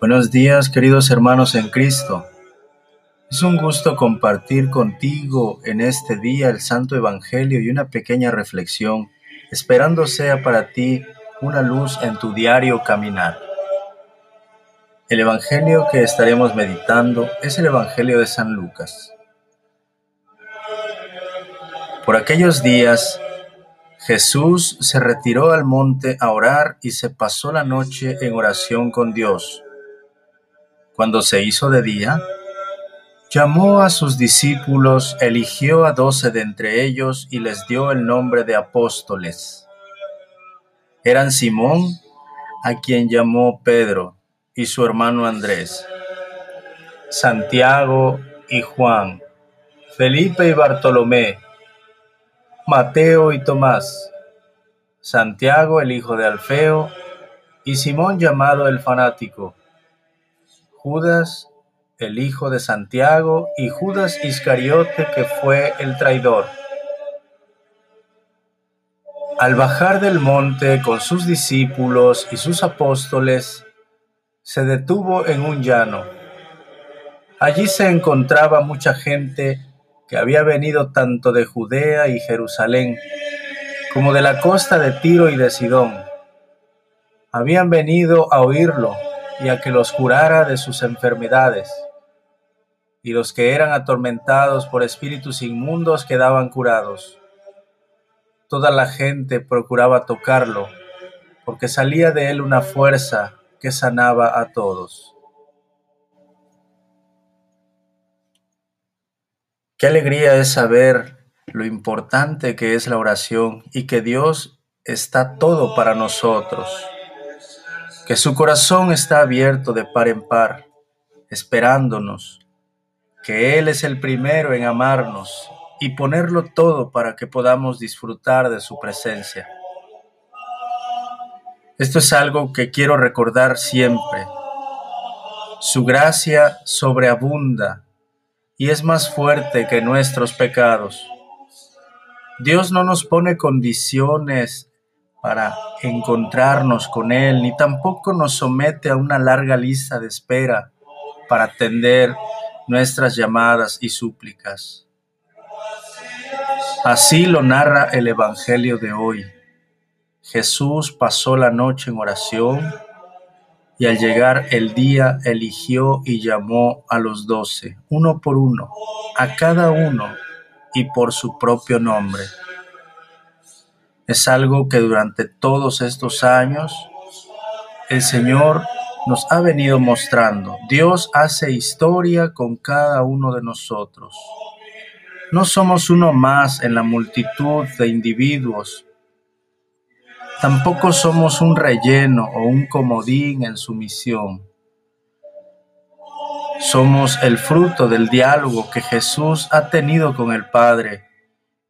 Buenos días queridos hermanos en Cristo. Es un gusto compartir contigo en este día el Santo Evangelio y una pequeña reflexión, esperando sea para ti una luz en tu diario caminar. El Evangelio que estaremos meditando es el Evangelio de San Lucas. Por aquellos días, Jesús se retiró al monte a orar y se pasó la noche en oración con Dios. Cuando se hizo de día, llamó a sus discípulos, eligió a doce de entre ellos y les dio el nombre de apóstoles. Eran Simón, a quien llamó Pedro, y su hermano Andrés, Santiago y Juan, Felipe y Bartolomé, Mateo y Tomás, Santiago el hijo de Alfeo, y Simón llamado el fanático, Judas el hijo de Santiago, y Judas Iscariote que fue el traidor. Al bajar del monte con sus discípulos y sus apóstoles, se detuvo en un llano. Allí se encontraba mucha gente que había venido tanto de Judea y Jerusalén como de la costa de Tiro y de Sidón. Habían venido a oírlo y a que los curara de sus enfermedades. Y los que eran atormentados por espíritus inmundos quedaban curados. Toda la gente procuraba tocarlo, porque salía de él una fuerza que sanaba a todos. Qué alegría es saber lo importante que es la oración y que Dios está todo para nosotros, que su corazón está abierto de par en par, esperándonos, que Él es el primero en amarnos y ponerlo todo para que podamos disfrutar de su presencia. Esto es algo que quiero recordar siempre. Su gracia sobreabunda y es más fuerte que nuestros pecados. Dios no nos pone condiciones para encontrarnos con Él, ni tampoco nos somete a una larga lista de espera para atender nuestras llamadas y súplicas. Así lo narra el Evangelio de hoy. Jesús pasó la noche en oración y al llegar el día eligió y llamó a los doce, uno por uno, a cada uno y por su propio nombre. Es algo que durante todos estos años el Señor nos ha venido mostrando. Dios hace historia con cada uno de nosotros. No somos uno más en la multitud de individuos Tampoco somos un relleno o un comodín en su misión. Somos el fruto del diálogo que Jesús ha tenido con el Padre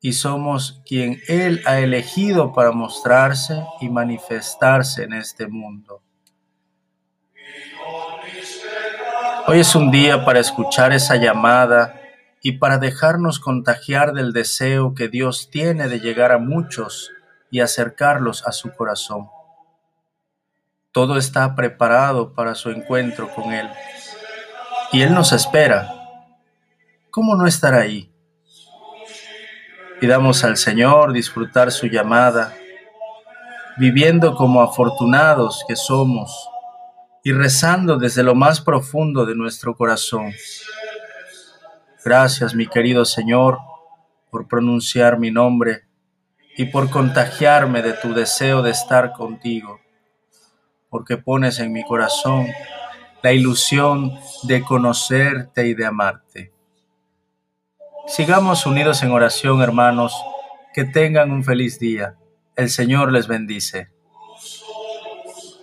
y somos quien Él ha elegido para mostrarse y manifestarse en este mundo. Hoy es un día para escuchar esa llamada y para dejarnos contagiar del deseo que Dios tiene de llegar a muchos y acercarlos a su corazón. Todo está preparado para su encuentro con Él. Y Él nos espera. ¿Cómo no estar ahí? Pidamos al Señor disfrutar su llamada, viviendo como afortunados que somos y rezando desde lo más profundo de nuestro corazón. Gracias, mi querido Señor, por pronunciar mi nombre y por contagiarme de tu deseo de estar contigo, porque pones en mi corazón la ilusión de conocerte y de amarte. Sigamos unidos en oración, hermanos, que tengan un feliz día. El Señor les bendice.